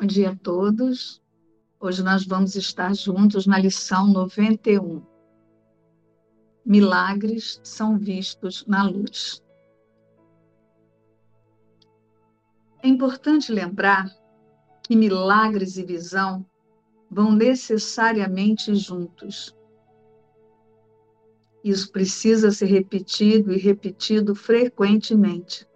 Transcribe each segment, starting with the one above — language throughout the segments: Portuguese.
Bom dia a todos. Hoje nós vamos estar juntos na lição 91. Milagres são vistos na luz. É importante lembrar que milagres e visão vão necessariamente juntos. Isso precisa ser repetido e repetido frequentemente.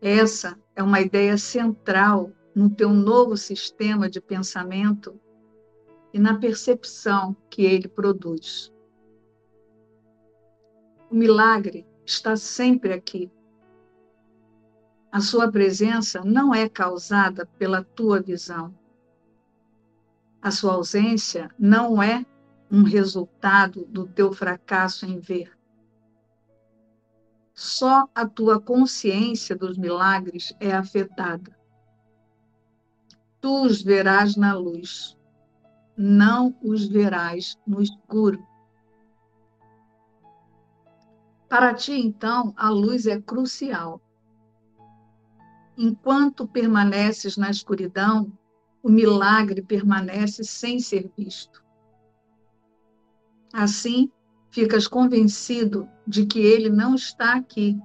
Essa é uma ideia central no teu novo sistema de pensamento e na percepção que ele produz. O milagre está sempre aqui. A sua presença não é causada pela tua visão. A sua ausência não é um resultado do teu fracasso em ver. Só a tua consciência dos milagres é afetada. Tu os verás na luz, não os verás no escuro. Para ti, então, a luz é crucial. Enquanto permaneces na escuridão, o milagre permanece sem ser visto. Assim, ficas convencido de que ele não está aqui.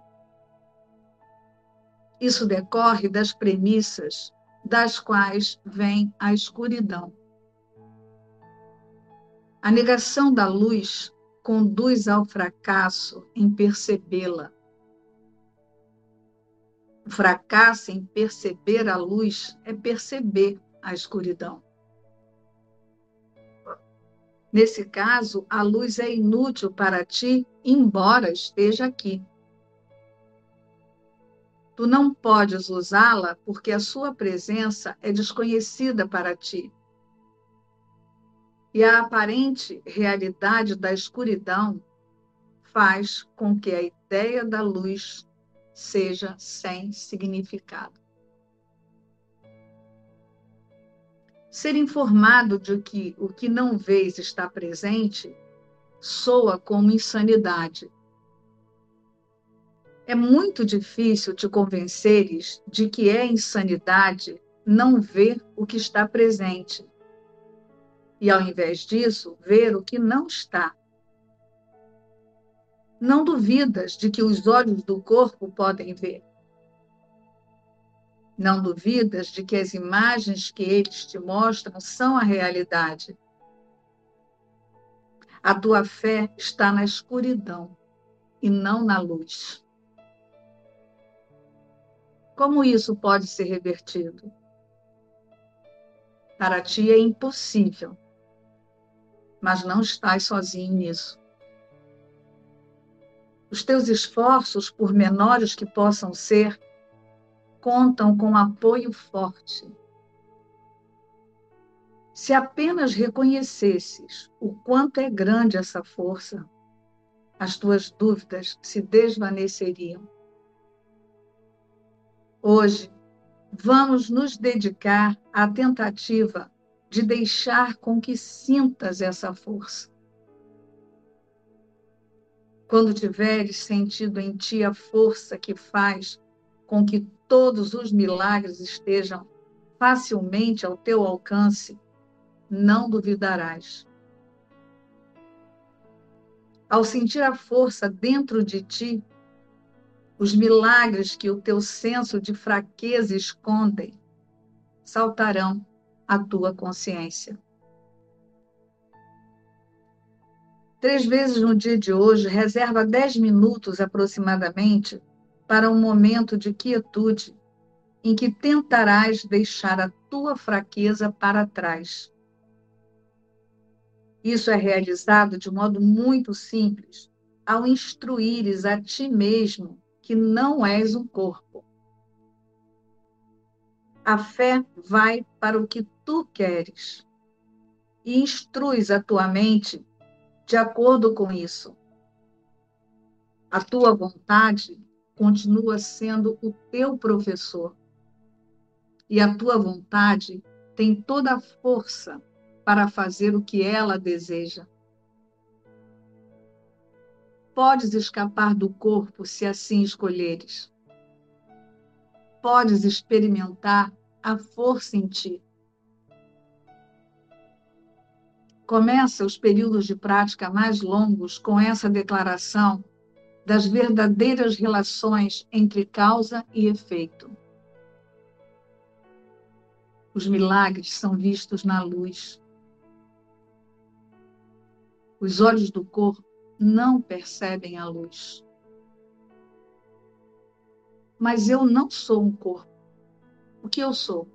Isso decorre das premissas das quais vem a escuridão. A negação da luz conduz ao fracasso em percebê-la. O fracasso em perceber a luz é perceber a escuridão. Nesse caso, a luz é inútil para ti, embora esteja aqui. Tu não podes usá-la porque a sua presença é desconhecida para ti. E a aparente realidade da escuridão faz com que a ideia da luz seja sem significado. Ser informado de que o que não vês está presente soa como insanidade. É muito difícil te convenceres de que é insanidade não ver o que está presente. E, ao invés disso, ver o que não está. Não duvidas de que os olhos do corpo podem ver. Não duvidas de que as imagens que eles te mostram são a realidade. A tua fé está na escuridão e não na luz. Como isso pode ser revertido? Para ti é impossível, mas não estás sozinho nisso. Os teus esforços, por menores que possam ser, contam com apoio forte. Se apenas reconhecesses o quanto é grande essa força, as tuas dúvidas se desvaneceriam. Hoje, vamos nos dedicar à tentativa de deixar com que sintas essa força. Quando tiveres sentido em ti a força que faz com que todos os milagres estejam facilmente ao teu alcance, não duvidarás. Ao sentir a força dentro de ti, os milagres que o teu senso de fraqueza escondem saltarão à tua consciência. Três vezes no dia de hoje, reserva dez minutos aproximadamente para um momento de quietude em que tentarás deixar a tua fraqueza para trás. Isso é realizado de modo muito simples, ao instruires a ti mesmo que não és um corpo. A fé vai para o que tu queres e instruis a tua mente de acordo com isso. A tua vontade continua sendo o teu professor. E a tua vontade tem toda a força para fazer o que ela deseja. Podes escapar do corpo se assim escolheres. Podes experimentar a força em ti. Começa os períodos de prática mais longos com essa declaração das verdadeiras relações entre causa e efeito. Os milagres são vistos na luz. Os olhos do corpo não percebem a luz. Mas eu não sou um corpo. O que eu sou?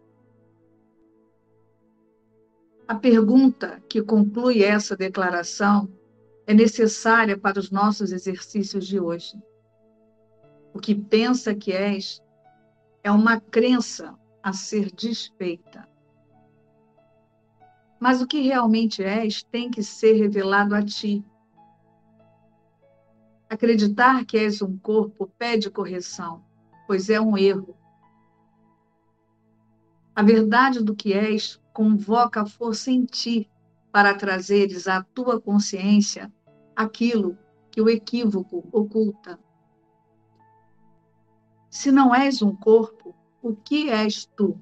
A pergunta que conclui essa declaração é necessária para os nossos exercícios de hoje. O que pensa que és é uma crença a ser desfeita. Mas o que realmente és tem que ser revelado a ti. Acreditar que és um corpo pede correção, pois é um erro. A verdade do que és convoca a força em ti para trazeres à tua consciência aquilo que o equívoco oculta. Se não és um corpo, o que és tu?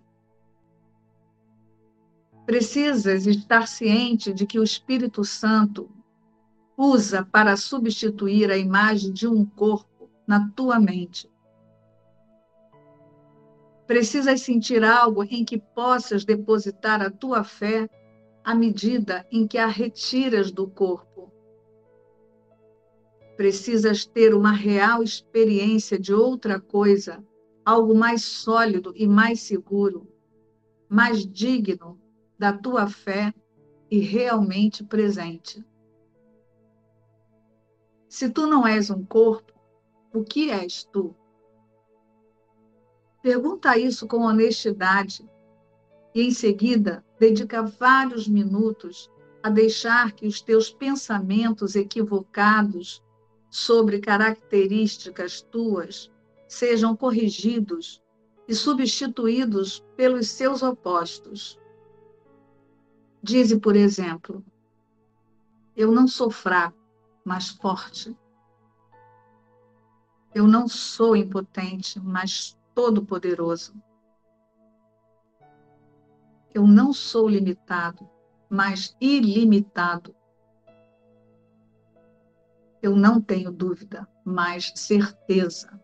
Precisas estar ciente de que o Espírito Santo usa para substituir a imagem de um corpo na tua mente. Precisas sentir algo em que possas depositar a tua fé à medida em que a retiras do corpo. Precisas ter uma real experiência de outra coisa, algo mais sólido e mais seguro, mais digno da tua fé e realmente presente. Se tu não és um corpo, o que és tu? Pergunta isso com honestidade e, em seguida, dedica vários minutos a deixar que os teus pensamentos equivocados sobre características tuas sejam corrigidos e substituídos pelos seus opostos. Dize, por exemplo, eu não sou fraco, mas forte. Eu não sou impotente, mas todo-poderoso. Eu não sou limitado, mas ilimitado. Eu não tenho dúvida, mas certeza.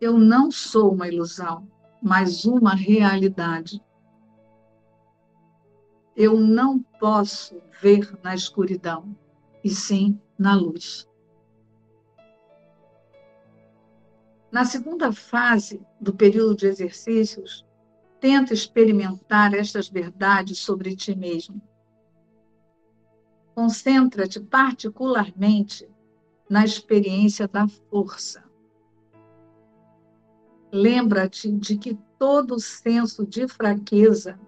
Eu não sou uma ilusão, mas uma realidade. Eu não posso ver na escuridão, e sim na luz. Na segunda fase do período de exercícios, Tenta experimentar estas verdades sobre ti mesmo. Concentra-te particularmente na experiência da força. Lembra-te de que todo senso de fraqueza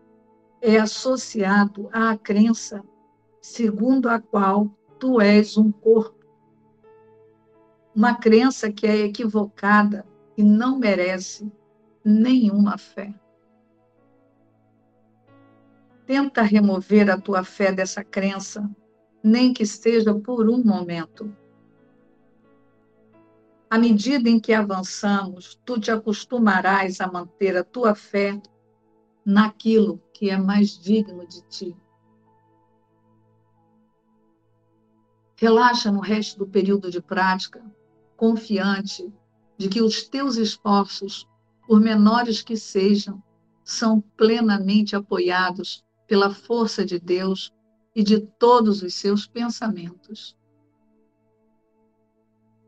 é associado à crença segundo a qual tu és um corpo. Uma crença que é equivocada e não merece nenhuma fé. Tenta remover a tua fé dessa crença, nem que seja por um momento. À medida em que avançamos, tu te acostumarás a manter a tua fé naquilo que é mais digno de ti. Relaxa no resto do período de prática, confiante de que os teus esforços, por menores que sejam, são plenamente apoiados pela força de Deus e de todos os seus pensamentos.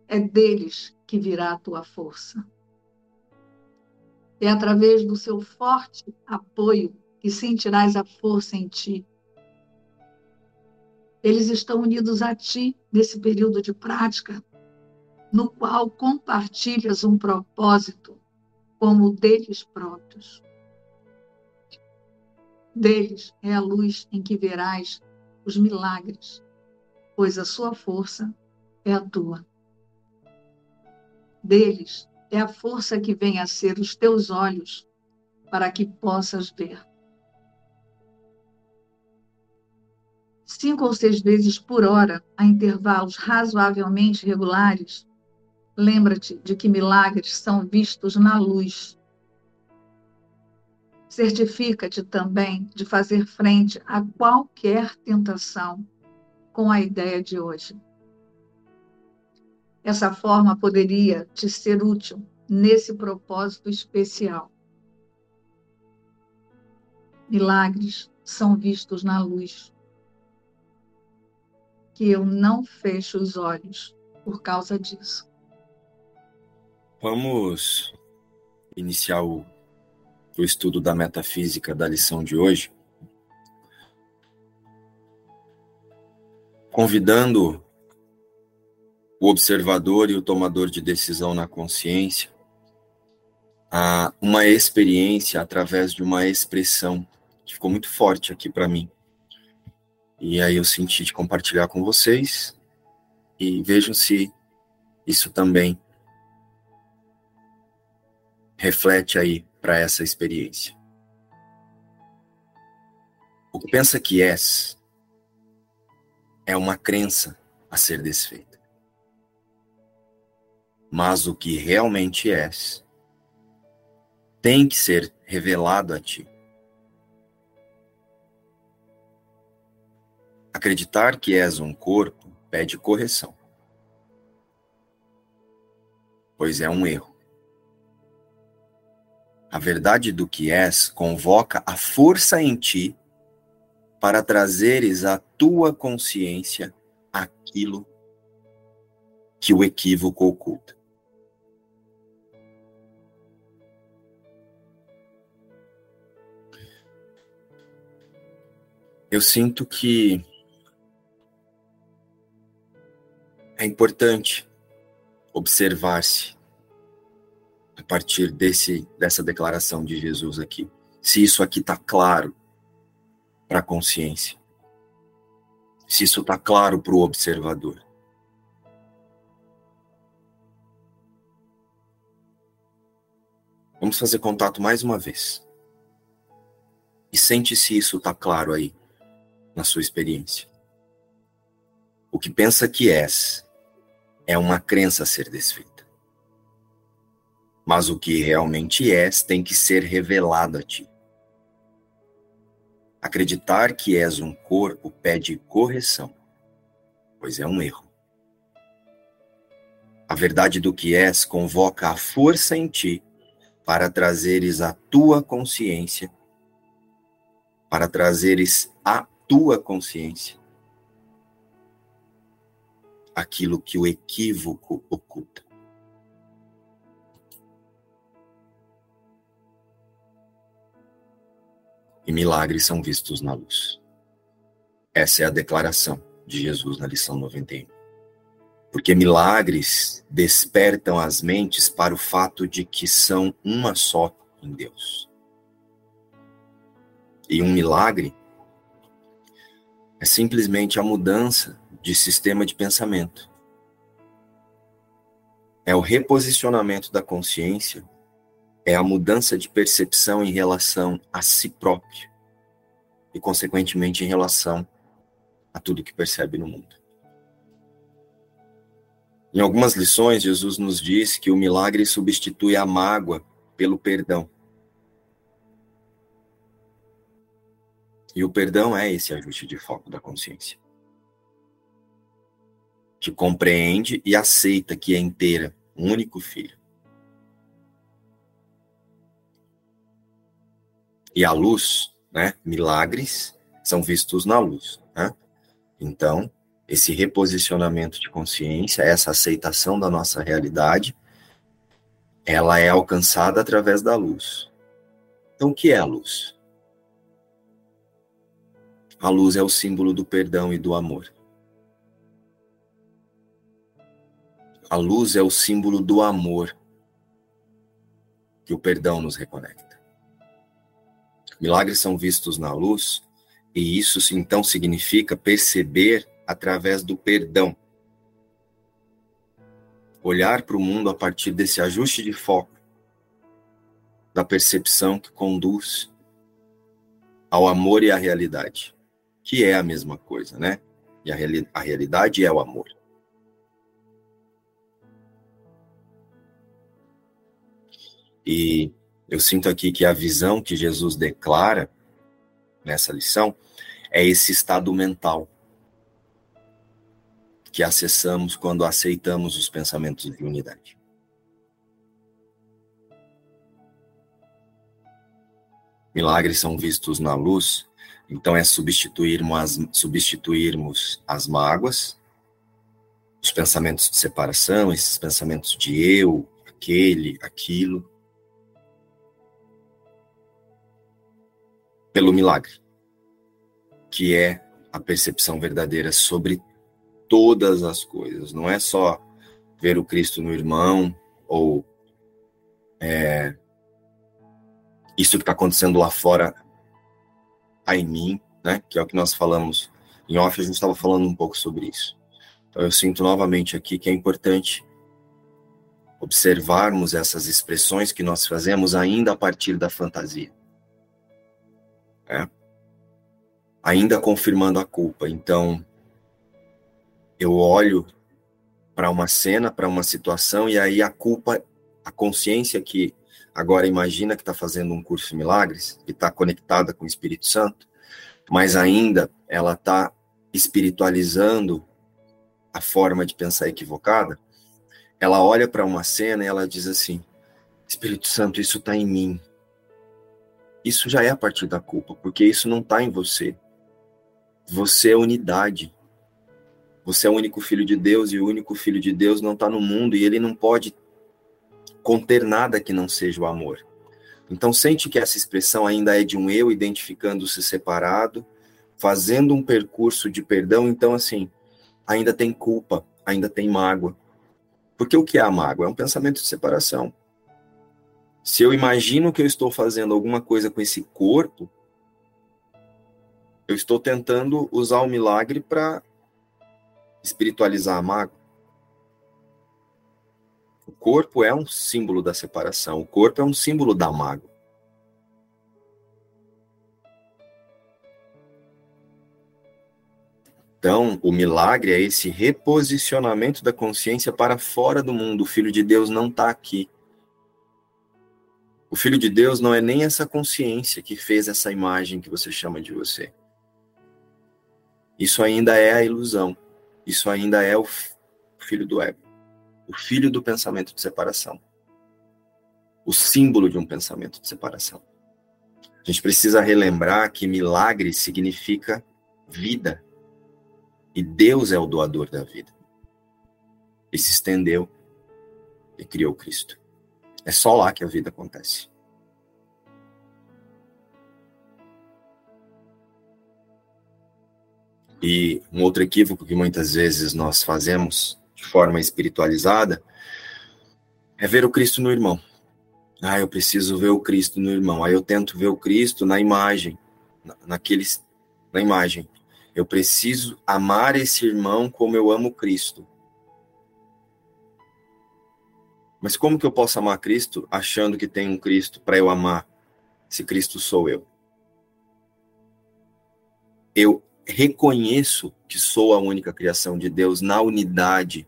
É deles que virá a tua força. É através do seu forte apoio que sentirás a força em ti. Eles estão unidos a ti nesse período de prática, no qual compartilhas um propósito como o deles próprios deles é a luz em que verás os milagres, pois a sua força é a tua. Deles é a força que vem a ser os teus olhos, para que possas ver. Cinco ou seis vezes por hora, a intervalos razoavelmente regulares, lembra-te de que milagres são vistos na luz certifica-te também de fazer frente a qualquer tentação com a ideia de hoje. Essa forma poderia te ser útil nesse propósito especial. Milagres são vistos na luz. Que eu não fecho os olhos por causa disso. Vamos iniciar o, o estudo da metafísica da lição de hoje. Convidando o observador e o tomador de decisão na consciência a uma experiência através de uma expressão que ficou muito forte aqui para mim. E aí eu senti de compartilhar com vocês e vejam se isso também reflete aí para essa experiência. O que pensa que és é uma crença a ser desfeita. Mas o que realmente és tem que ser revelado a ti. Acreditar que és um corpo pede correção, pois é um erro. A verdade do que és convoca a força em ti para trazeres à tua consciência aquilo que o equívoco oculta. Eu sinto que é importante observar-se a partir desse, dessa declaração de Jesus aqui. Se isso aqui está claro para a consciência. Se isso está claro para o observador. Vamos fazer contato mais uma vez. E sente se isso está claro aí na sua experiência. O que pensa que és é uma crença a ser desfeita mas o que realmente és tem que ser revelado a ti. Acreditar que és um corpo pede correção, pois é um erro. A verdade do que és convoca a força em ti para trazeres a tua consciência, para trazeres a tua consciência aquilo que o equívoco oculta. e milagres são vistos na luz. Essa é a declaração de Jesus na lição 91. Porque milagres despertam as mentes para o fato de que são uma só em Deus. E um milagre é simplesmente a mudança de sistema de pensamento. É o reposicionamento da consciência é a mudança de percepção em relação a si próprio e, consequentemente, em relação a tudo que percebe no mundo. Em algumas lições, Jesus nos diz que o milagre substitui a mágoa pelo perdão. E o perdão é esse ajuste de foco da consciência. Que compreende e aceita que é inteira, um único filho. e a luz, né? Milagres são vistos na luz, né? Então, esse reposicionamento de consciência, essa aceitação da nossa realidade, ela é alcançada através da luz. Então, o que é a luz? A luz é o símbolo do perdão e do amor. A luz é o símbolo do amor que o perdão nos reconecta. Milagres são vistos na luz, e isso então significa perceber através do perdão. Olhar para o mundo a partir desse ajuste de foco, da percepção que conduz ao amor e à realidade, que é a mesma coisa, né? E a, reali a realidade é o amor. E Eu sinto aqui que a visão que Jesus declara nessa lição é esse estado mental que acessamos quando aceitamos os pensamentos de unidade. Milagres são vistos na luz, então é substituirmos as, substituirmos as mágoas, os pensamentos de separação, esses pensamentos de eu, aquele, aquilo, pelo milagre, que é a percepção verdadeira sobre todas as coisas. Não é só ver o Cristo no irmão ou é, isso que está acontecendo lá fora em mim, né? Que é o que nós falamos em off. A gente estava falando um pouco sobre isso. Então eu sinto novamente aqui que é importante observarmos essas expressões que nós fazemos ainda a partir da fantasia. É? Ainda confirmando a culpa. Então, eu olho para uma cena, para uma situação, e aí a culpa, a consciência que agora imagina que está fazendo um curso de milagres, que está conectada com o Espírito Santo, mas ainda ela está espiritualizando a forma de pensar equivocada, ela olha para uma cena e ela diz assim: Espírito Santo, isso está em mim. Isso já é a partir da culpa, porque isso não está em você. Você é unidade. Você é o único filho de Deus e o único filho de Deus não está no mundo e ele não pode conter nada que não seja o amor. Então, sente que essa expressão ainda é de um eu identificando-se separado, fazendo um percurso de perdão. Então, assim, ainda tem culpa, ainda tem mágoa. Porque o que é a mágoa? É um pensamento de separação. Se eu imagino que eu estou fazendo alguma coisa com esse corpo, eu estou tentando usar o milagre para espiritualizar a mágoa. O corpo é um símbolo da separação, o corpo é um símbolo da mágoa. Então, o milagre é esse reposicionamento da consciência para fora do mundo. O Filho de Deus não está aqui. O Filho de Deus não é nem essa consciência que fez essa imagem que você chama de você. Isso ainda é a ilusão. Isso ainda é o filho do ego. O filho do pensamento de separação. O símbolo de um pensamento de separação. A gente precisa relembrar que milagre significa vida. E Deus é o doador da vida. E se estendeu e criou Cristo. É só lá que a vida acontece. E um outro equívoco que muitas vezes nós fazemos de forma espiritualizada é ver o Cristo no irmão. Ah, eu preciso ver o Cristo no irmão. Aí eu tento ver o Cristo na imagem, naqueles, na imagem. Eu preciso amar esse irmão como eu amo Cristo. Mas como que eu posso amar Cristo achando que tem um Cristo para eu amar, se Cristo sou eu? Eu reconheço que sou a única criação de Deus na unidade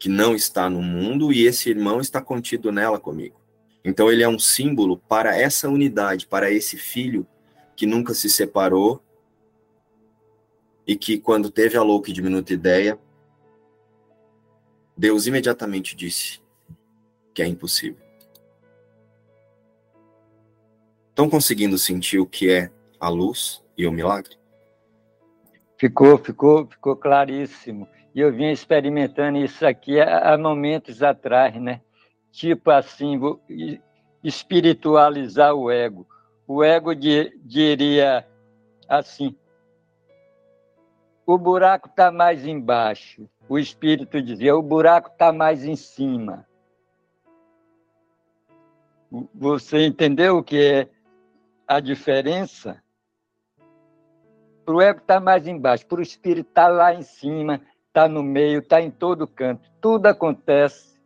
que não está no mundo e esse irmão está contido nela comigo. Então ele é um símbolo para essa unidade, para esse filho que nunca se separou e que quando teve a louca e diminuta ideia, Deus imediatamente disse que é impossível. Estão conseguindo sentir o que é a luz e o milagre? Ficou, ficou, ficou claríssimo. E eu vinha experimentando isso aqui há, momentos atrás, né? Tipo assim, espiritualizar o ego. O ego diria assim: o buraco está mais embaixo. O espírito dizia: o buraco está mais em cima. Você entendeu o que é a diferença? Para o ego está mais embaixo, para o espírito está lá em cima, está no meio, está em todo canto. Tudo acontece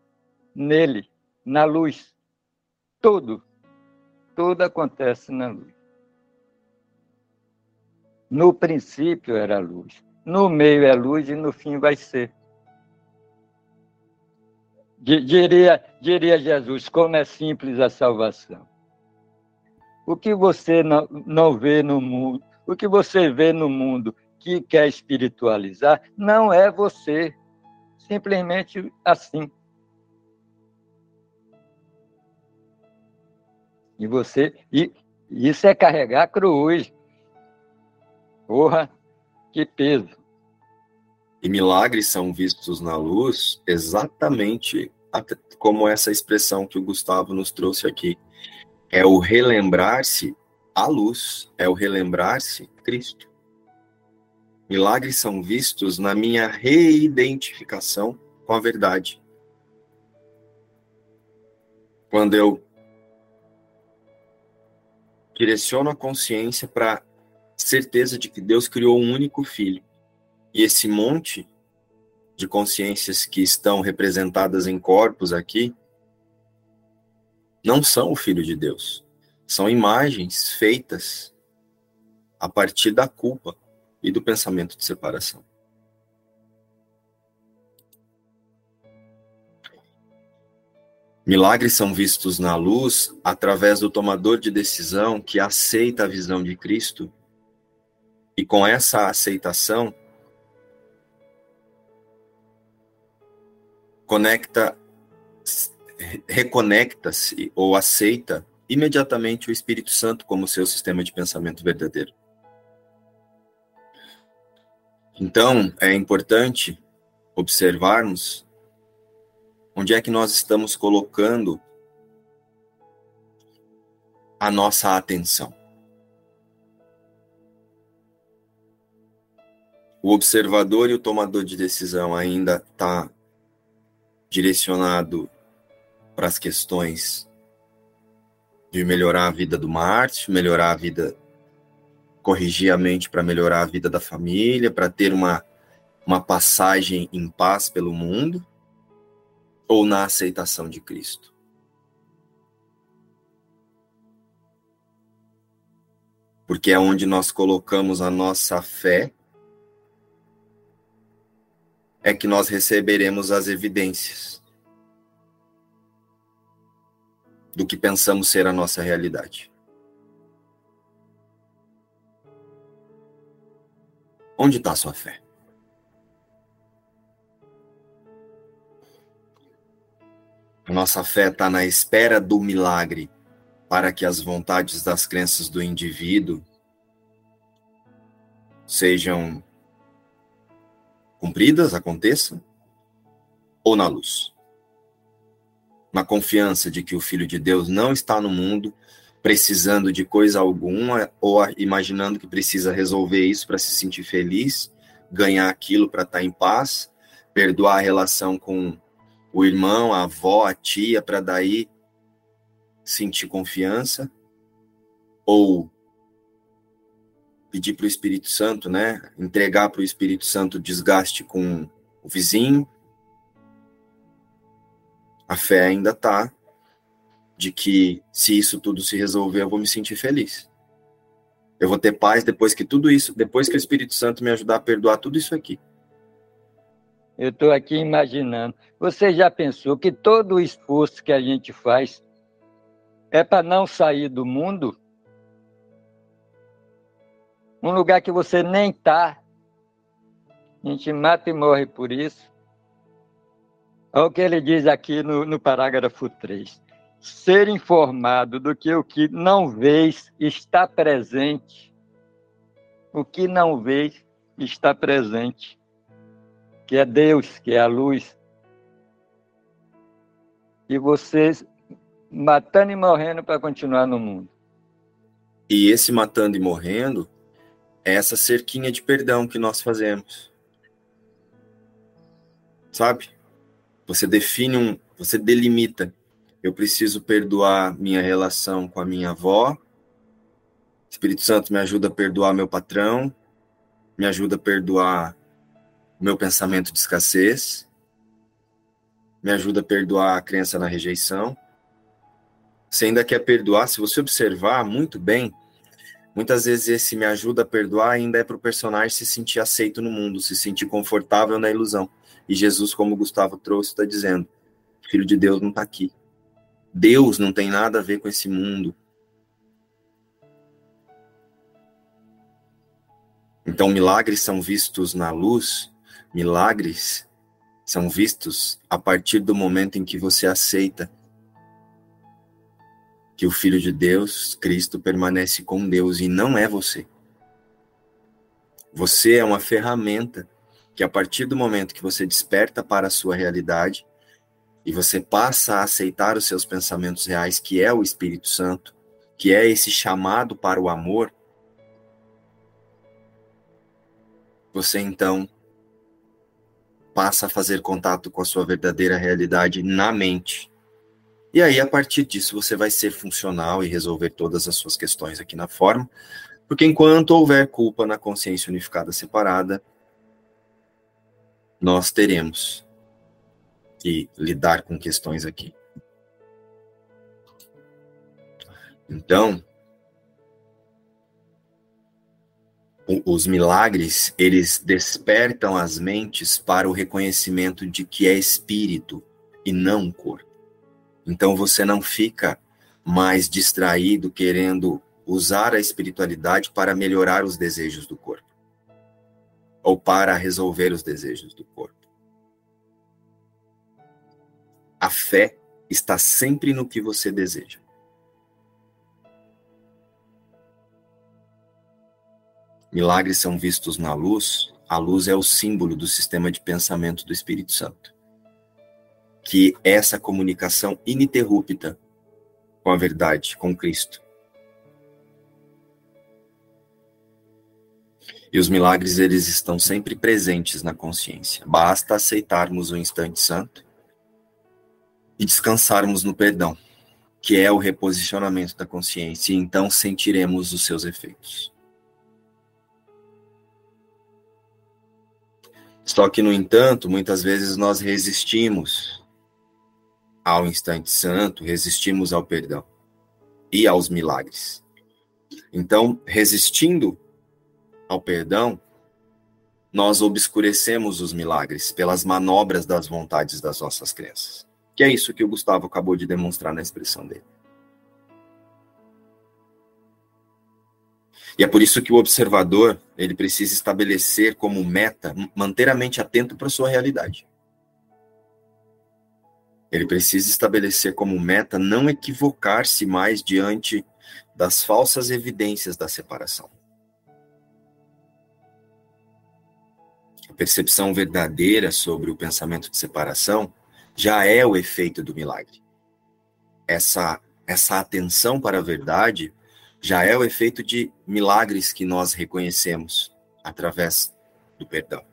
nele, na luz. Tudo. Tudo acontece na luz. No princípio era luz, no meio é luz e no fim vai ser. Diria, diria Jesus, como é simples a salvação. O que você não, não vê no mundo, o que você vê no mundo que quer espiritualizar, não é você. Simplesmente assim. E você. E isso é carregar cruz. Porra, que peso. E milagres são vistos na luz exatamente como essa expressão que o Gustavo nos trouxe aqui. É o relembrar-se a luz, é o relembrar-se Cristo. Milagres são vistos na minha reidentificação com a verdade. Quando eu direciono a consciência para certeza de que Deus criou um único filho. E esse monte de consciências que estão representadas em corpos aqui não são o filho de Deus. São imagens feitas a partir da culpa e do pensamento de separação. Milagres são vistos na luz através do tomador de decisão que aceita a visão de Cristo e com essa aceitação conecta reconecta-se ou aceita imediatamente o Espírito Santo como seu sistema de pensamento verdadeiro. Então, é importante observarmos Onde é que nós estamos colocando a nossa atenção? O observador e o tomador de decisão ainda está direcionado para as questões de melhorar a vida do Marte, melhorar a vida, corrigir a mente para melhorar a vida da família, para ter uma, uma passagem em paz pelo mundo ou na aceitação de Cristo? Porque é onde nós colocamos a nossa fé é que nós receberemos as evidências do que pensamos ser a nossa realidade. Onde está a sua fé? A nossa fé está na espera do milagre para que as vontades das crenças do indivíduo sejam cumpridas, aconteçam, ou na luz. Na confiança de que o Filho de Deus não está no mundo precisando de coisa alguma ou imaginando que precisa resolver isso para se sentir feliz, ganhar aquilo para estar tá em paz, perdoar a relação com o irmão, a avó, a tia, para daí sentir confiança, ou pedir para o Espírito Santo, né? Entregar para o Espírito Santo desgaste com o vizinho. A fé ainda está de que se isso tudo se resolver, eu vou me sentir feliz. Eu vou ter paz depois que tudo isso, depois que o Espírito Santo me ajudar a perdoar tudo isso aqui. Eu estou aqui imaginando. Você já pensou que todo o esforço que a gente faz é para não sair do mundo? Um lugar que você nem está. A gente mata e morre por isso. Olha o que ele diz aqui no, no parágrafo 3. Ser informado do que o que não vês está presente. O que não vês está presente que é Deus, que é a luz. E vocês matando e morrendo para continuar no mundo. E esse matando e morrendo é essa cerquinha de perdão que nós fazemos. Sabe? Você define um, você delimita. Eu preciso perdoar minha relação com a minha avó. Espírito Santo me ajuda a perdoar meu patrão, me ajuda a perdoar meu pensamento de escassez, me ajuda a perdoar a crença na rejeição. Você ainda quer perdoar, se você observar muito bem, muitas vezes esse me ajuda a perdoar ainda é para o personagem se sentir aceito no mundo, se sentir confortável na ilusão. E Jesus, como o Gustavo trouxe, está dizendo: O Filho de Deus não está aqui. Deus não tem nada a ver com esse mundo. Então, milagres são vistos na luz, milagres são vistos a partir do momento em que você aceita que o Filho de Deus, Cristo, permanece com Deus e não é você. Você é uma ferramenta que, a partir do momento que você desperta para a sua realidade e você passa a aceitar os seus pensamentos reais, que é o Espírito Santo, que é esse chamado para o amor, você então passa a fazer contato com a sua verdadeira realidade na mente. E aí, a partir disso, você vai ser funcional e resolver todas as suas questões aqui na forma, porque enquanto houver culpa na consciência unificada separada, nós teremos que lidar com questões aqui. Então, os milagres, eles despertam as mentes para o reconhecimento de que é espírito e não corpo. Então você não fica mais distraído querendo usar a espiritualidade para melhorar os desejos do corpo ou para resolver os desejos do corpo. A fé está sempre no que você deseja. Milagres são vistos na luz, a luz é o símbolo do sistema de pensamento do Espírito Santo. Que essa comunicação ininterrupta com a verdade, com Cristo. E os milagres eles estão sempre presentes na consciência. Basta aceitarmos o instante santo e descansarmos no perdão, que é o reposicionamento da consciência, e então sentiremos os seus efeitos. Só que, no entanto, muitas vezes nós resistimos ao instante santo, resistimos ao perdão e aos milagres. Então, resistindo ao perdão, nós obscurecemos os milagres pelas manobras das vontades das nossas crenças. Que é isso que o Gustavo acabou de demonstrar na expressão dele. E é por isso que o observador, ele precisa estabelecer como meta manter a mente atento para sua realidade. Ele precisa estabelecer como meta não equivocar-se mais diante das falsas evidências da separação. A percepção verdadeira sobre o pensamento de separação já é o efeito do milagre. Essa essa atenção para a verdade já é o efeito de milagres que nós reconhecemos através do perdão.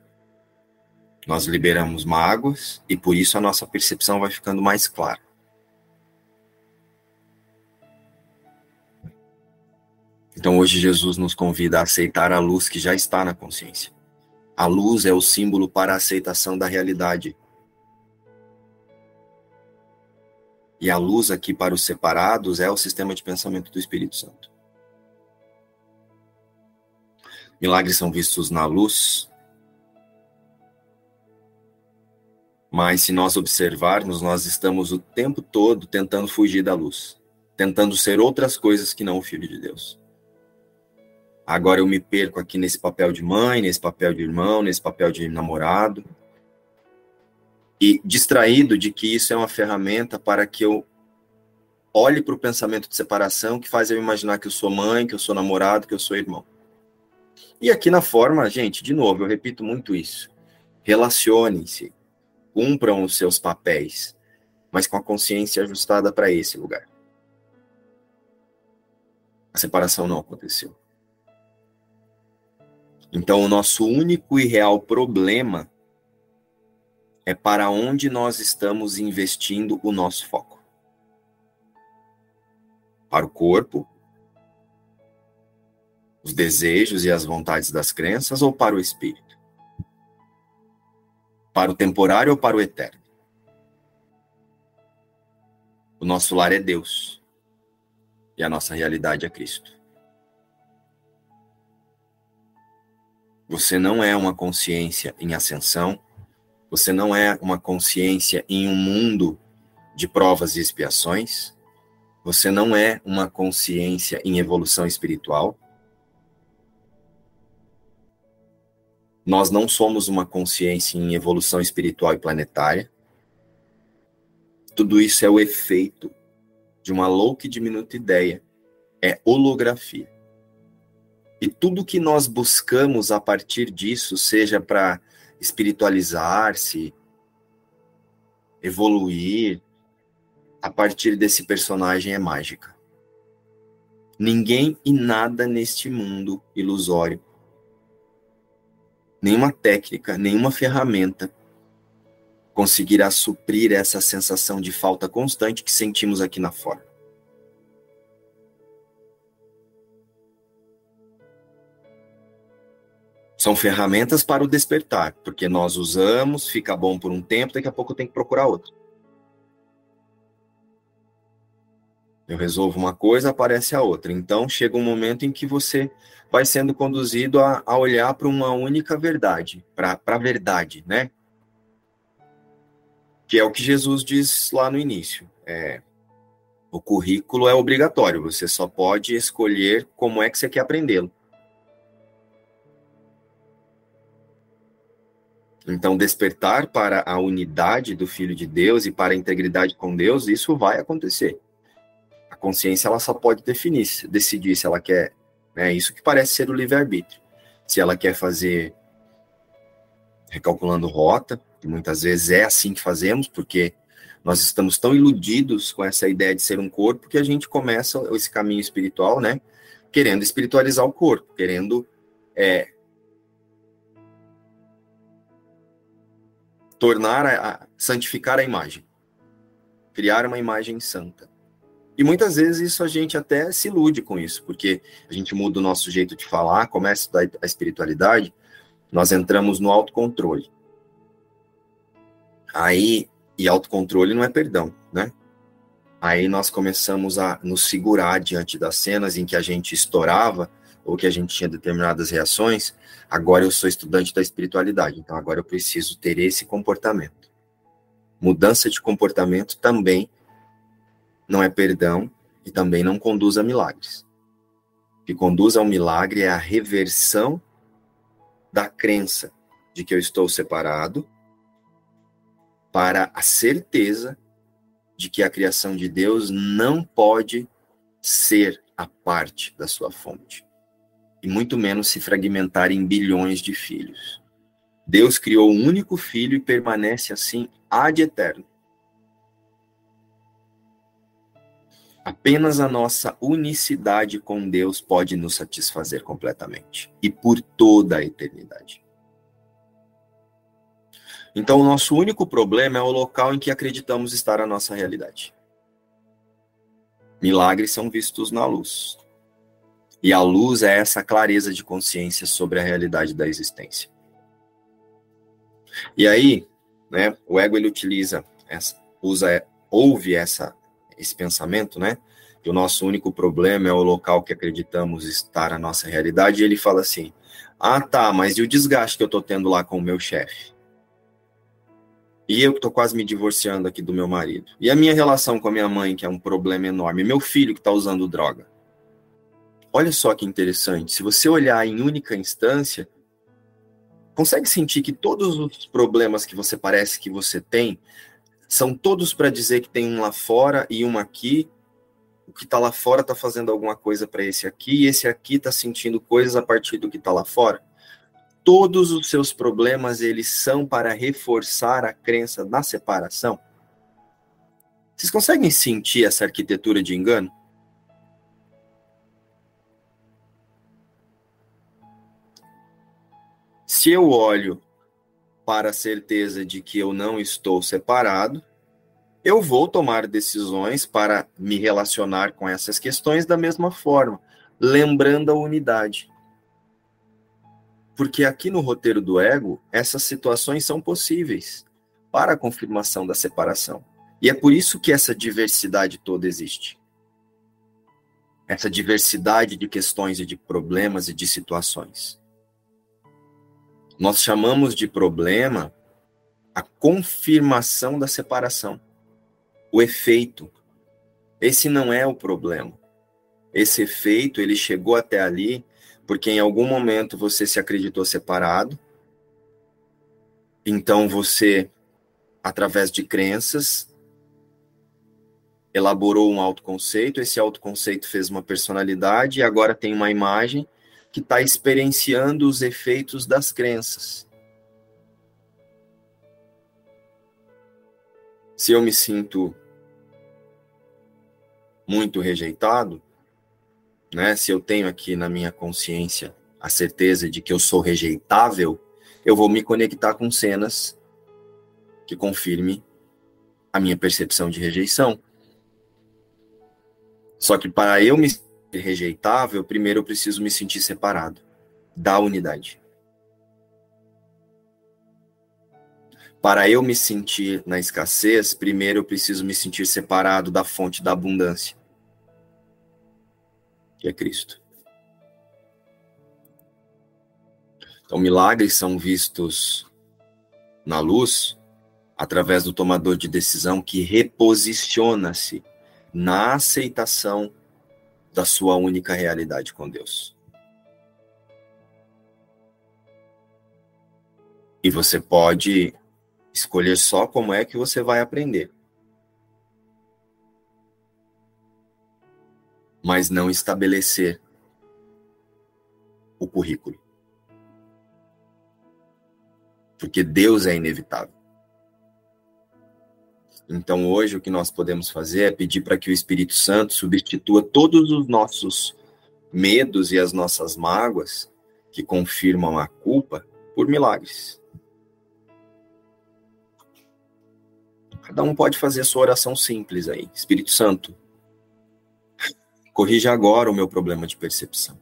Nós liberamos mágoas e por isso a nossa percepção vai ficando mais clara. Então hoje Jesus nos convida a aceitar a luz que já está na consciência. A luz é o símbolo para a aceitação da realidade. E a luz aqui para os separados é o sistema de pensamento do Espírito Santo. Milagres são vistos na luz. Mas se nós observarmos, nós estamos o tempo todo tentando fugir da luz, tentando ser outras coisas que não o Filho de Deus. Agora eu me perco aqui nesse papel de mãe, nesse papel de irmão, nesse papel de namorado. E distraído de que isso é uma ferramenta para que eu olhe para o pensamento de separação que faz eu imaginar que eu sou mãe, que eu sou namorado, que eu sou irmão. E aqui na forma, gente, de novo, eu repito muito isso. Relacionem-se, cumpram os seus papéis, mas com a consciência ajustada para esse lugar. A separação não aconteceu. Então, o nosso único e real problema é para onde nós estamos investindo o nosso foco. Para o corpo, os desejos e as vontades das crenças ou para o espírito? Para o temporário ou para o eterno? O nosso lar é Deus e a nossa realidade é Cristo. Você não é uma consciência em ascensão, você não é uma consciência em um mundo de provas e expiações, você não é uma consciência em evolução espiritual. Nós não somos uma consciência em evolução espiritual e planetária. Tudo isso é o efeito de uma louca e diminuta ideia. É holografia. E tudo que nós buscamos a partir disso, seja para espiritualizar-se, evoluir, a partir desse personagem é mágica. Ninguém e nada neste mundo ilusório, nenhuma técnica, nenhuma ferramenta conseguirá suprir essa sensação de falta constante que sentimos aqui na fora. São ferramentas para o despertar, porque nós usamos, fica bom por um tempo, daqui a pouco tem que procurar outro. Eu resolvo uma coisa, aparece a outra. Então chega um momento em que você vai sendo conduzido a, a olhar para uma única verdade, para a verdade, né? Que é o que Jesus diz lá no início. É, o currículo é obrigatório, você só pode escolher como é que você quer aprendê-lo. Então, despertar para a unidade do Filho de Deus e para a integridade com Deus, isso vai acontecer. A consciência ela só pode definir, decidir se ela quer, né, isso que parece ser o livre-arbítrio. Se ela quer fazer recalculando rota, e muitas vezes é assim que fazemos, porque nós estamos tão iludidos com essa ideia de ser um corpo que a gente começa esse caminho espiritual, né, querendo espiritualizar o corpo, querendo é, tornar a, santificar a imagem, criar uma imagem santa. E muitas vezes isso a gente até se ilude com isso, porque a gente muda o nosso jeito de falar, começa a a espiritualidade, nós entramos no autocontrole. Aí, e autocontrole não é perdão, né? Aí nós começamos a nos segurar diante das cenas em que a gente estourava ou que a gente tinha determinadas reações, agora eu sou estudante da espiritualidade, então agora eu preciso ter esse comportamento. Mudança de comportamento também não é perdão e também não conduz a milagres. O que conduz ao milagre é a reversão da crença de que eu estou separado para a certeza de que a criação de Deus não pode ser a parte da sua fonte e muito menos se fragmentar em bilhões de filhos. Deus criou um único filho e permanece assim ad eterno. Apenas a nossa unicidade com Deus pode nos satisfazer completamente e por toda a eternidade. Então, o nosso único problema é o local em que acreditamos estar a nossa realidade. Milagres são vistos na luz, e a luz é essa clareza de consciência sobre a realidade da existência. E aí, né, o ego ele utiliza essa, usa, ouve essa esse pensamento, né? Que o nosso único problema é o local que acreditamos estar a nossa realidade, e ele fala assim: "Ah, tá, mas e o desgaste que eu tô tendo lá com o meu chefe? E eu que tô quase me divorciando aqui do meu marido. E a minha relação com a minha mãe, que é um problema enorme, meu filho que tá usando droga. Olha só que interessante, se você olhar em única instância, consegue sentir que todos os problemas que você parece que você tem são todos para dizer que tem um lá fora e um aqui. O que está lá fora está fazendo alguma coisa para esse aqui, e esse aqui está sentindo coisas a partir do que está lá fora. Todos os seus problemas eles são para reforçar a crença na separação. Vocês conseguem sentir essa arquitetura de engano? Se eu olho para a certeza de que eu não estou separado, eu vou tomar decisões para me relacionar com essas questões da mesma forma, lembrando a unidade. Porque aqui no roteiro do ego, essas situações são possíveis para a confirmação da separação. E é por isso que essa diversidade toda existe. Essa diversidade de questões e de problemas e de situações. Nós chamamos de problema a confirmação da separação. o efeito. Esse não é o problema. Esse efeito, ele chegou até ali porque em algum momento você se acreditou separado. Então você, através de crenças, elaborou um autoconceito, esse autoconceito fez uma personalidade e agora tem uma imagem que está experienciando os efeitos das crenças. Se eu me sinto muito rejeitado, né? Se eu tenho aqui na minha consciência a certeza de que eu sou rejeitável, eu vou me conectar com cenas que confirme a minha percepção de rejeição. Só que para eu me rejeitável, primeiro eu preciso me sentir separado da unidade. Para eu me sentir na escassez, primeiro eu preciso me sentir separado da fonte da abundância, que é Cristo. Então, milagres são vistos na luz através do tomador de decisão que reposiciona-se na aceitação da sua única realidade com Deus. E você pode escolher só como é que você vai aprender. Mas não estabelecer o currículo. Porque Deus é inevitável. Então, hoje, o que nós podemos fazer é pedir para que o Espírito Santo substitua todos os nossos medos e as nossas mágoas que confirmam a culpa por milagres. Cada um pode fazer a sua oração simples aí. Espírito Santo, corrija agora o meu problema de percepção.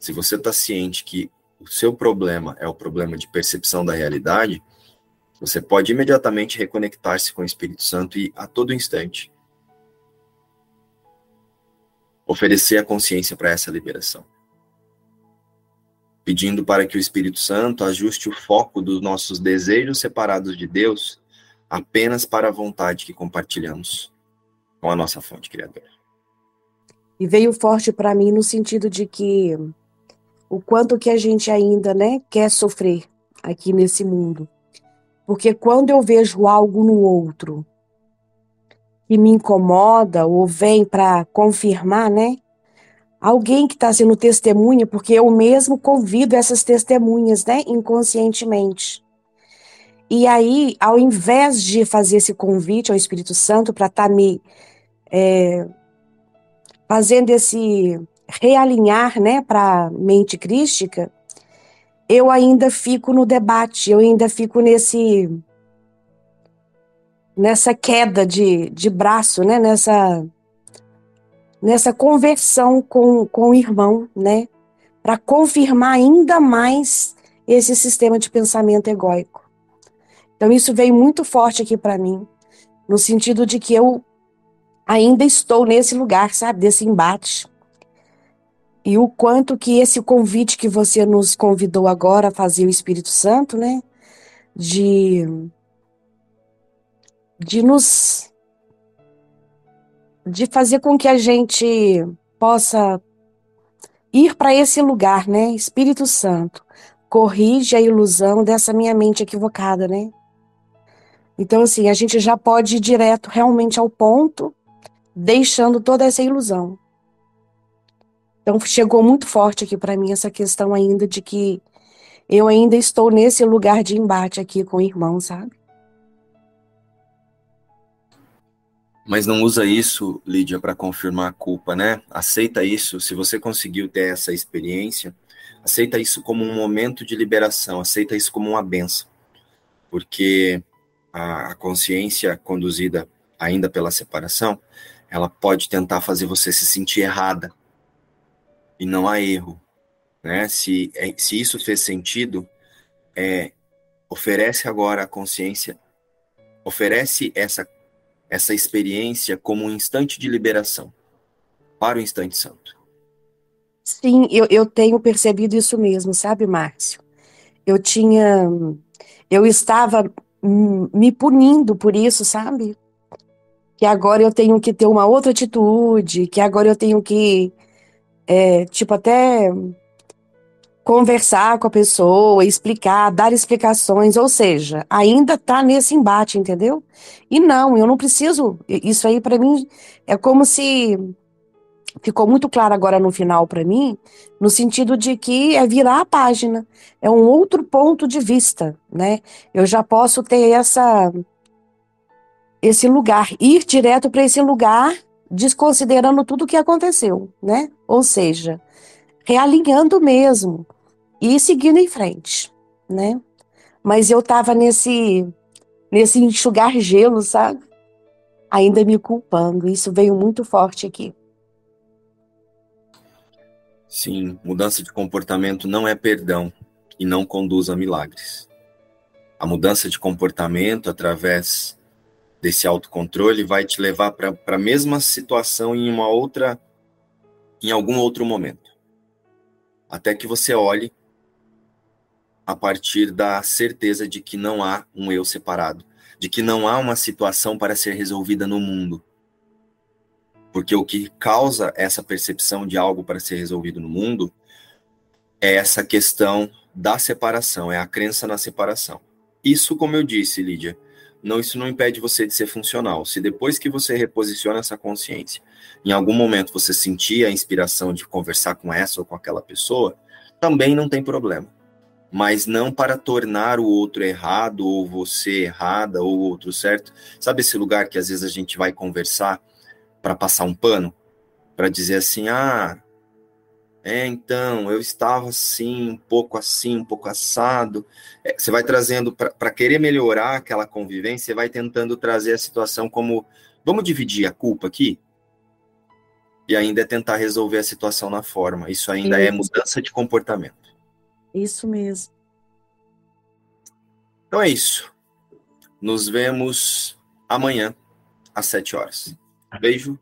Se você está ciente que o seu problema é o problema de percepção da realidade, você pode imediatamente reconectar-se com o Espírito Santo e, a todo instante, oferecer a consciência para essa liberação. Pedindo para que o Espírito Santo ajuste o foco dos nossos desejos separados de Deus apenas para a vontade que compartilhamos com a nossa fonte criadora. E veio forte para mim no sentido de que o quanto que a gente ainda, né, quer sofrer aqui nesse mundo. Porque quando eu vejo algo no outro que me incomoda ou vem para confirmar, né, alguém que está sendo testemunha, porque eu mesmo convido essas testemunhas, né, inconscientemente. E aí, ao invés de fazer esse convite ao Espírito Santo para estar tá me é, fazendo esse realinhar, né, para mente crística, eu ainda fico no debate, eu ainda fico nesse nessa queda de, de braço, né, nessa nessa conversão com, com o irmão, né, para confirmar ainda mais esse sistema de pensamento egóico. Então isso veio muito forte aqui para mim, no sentido de que eu ainda estou nesse lugar, sabe, desse embate e o quanto que esse convite que você nos convidou agora a fazer o Espírito Santo, né? De, de nos. de fazer com que a gente possa ir para esse lugar, né? Espírito Santo, corrige a ilusão dessa minha mente equivocada, né? Então, assim, a gente já pode ir direto realmente ao ponto, deixando toda essa ilusão. Então chegou muito forte aqui para mim essa questão ainda de que eu ainda estou nesse lugar de embate aqui com o irmão, sabe? Mas não usa isso, Lídia, para confirmar a culpa, né? Aceita isso, se você conseguiu ter essa experiência, aceita isso como um momento de liberação, aceita isso como uma benção. Porque a consciência conduzida ainda pela separação, ela pode tentar fazer você se sentir errada, e não há erro. Né? Se, é, se isso fez sentido, é, oferece agora a consciência, oferece essa, essa experiência como um instante de liberação para o instante santo. Sim, eu, eu tenho percebido isso mesmo, sabe, Márcio? Eu tinha eu estava me punindo por isso, sabe? Que agora eu tenho que ter uma outra atitude, que agora eu tenho que, é, tipo, até conversar com a pessoa, explicar, dar explicações, ou seja, ainda tá nesse embate, entendeu? E não, eu não preciso. Isso aí para mim é como se ficou muito claro agora no final para mim, no sentido de que é virar a página, é um outro ponto de vista, né? Eu já posso ter essa esse lugar, ir direto para esse lugar, desconsiderando tudo o que aconteceu, né? Ou seja, realinhando mesmo e seguindo em frente, né? Mas eu tava nesse nesse enxugar gelo, sabe? Ainda me culpando. Isso veio muito forte aqui. Sim, mudança de comportamento não é perdão e não conduz a milagres. A mudança de comportamento através desse autocontrole vai te levar para a mesma situação em uma outra em algum outro momento. Até que você olhe a partir da certeza de que não há um eu separado, de que não há uma situação para ser resolvida no mundo, porque o que causa essa percepção de algo para ser resolvido no mundo é essa questão da separação, é a crença na separação. Isso, como eu disse, Lídia, não, isso não impede você de ser funcional. Se depois que você reposiciona essa consciência, em algum momento você sentir a inspiração de conversar com essa ou com aquela pessoa, também não tem problema. Mas não para tornar o outro errado, ou você errada, ou o outro certo. Sabe esse lugar que às vezes a gente vai conversar para passar um pano, para dizer assim, ah, é, então, eu estava assim, um pouco assim, um pouco assado. É, você vai trazendo, para querer melhorar aquela convivência, você vai tentando trazer a situação como, vamos dividir a culpa aqui? E ainda é tentar resolver a situação na forma. Isso ainda é Isso. é mudança de comportamento. Isso mesmo. Então é isso. Nos vemos amanhã, às sete horas. Beijo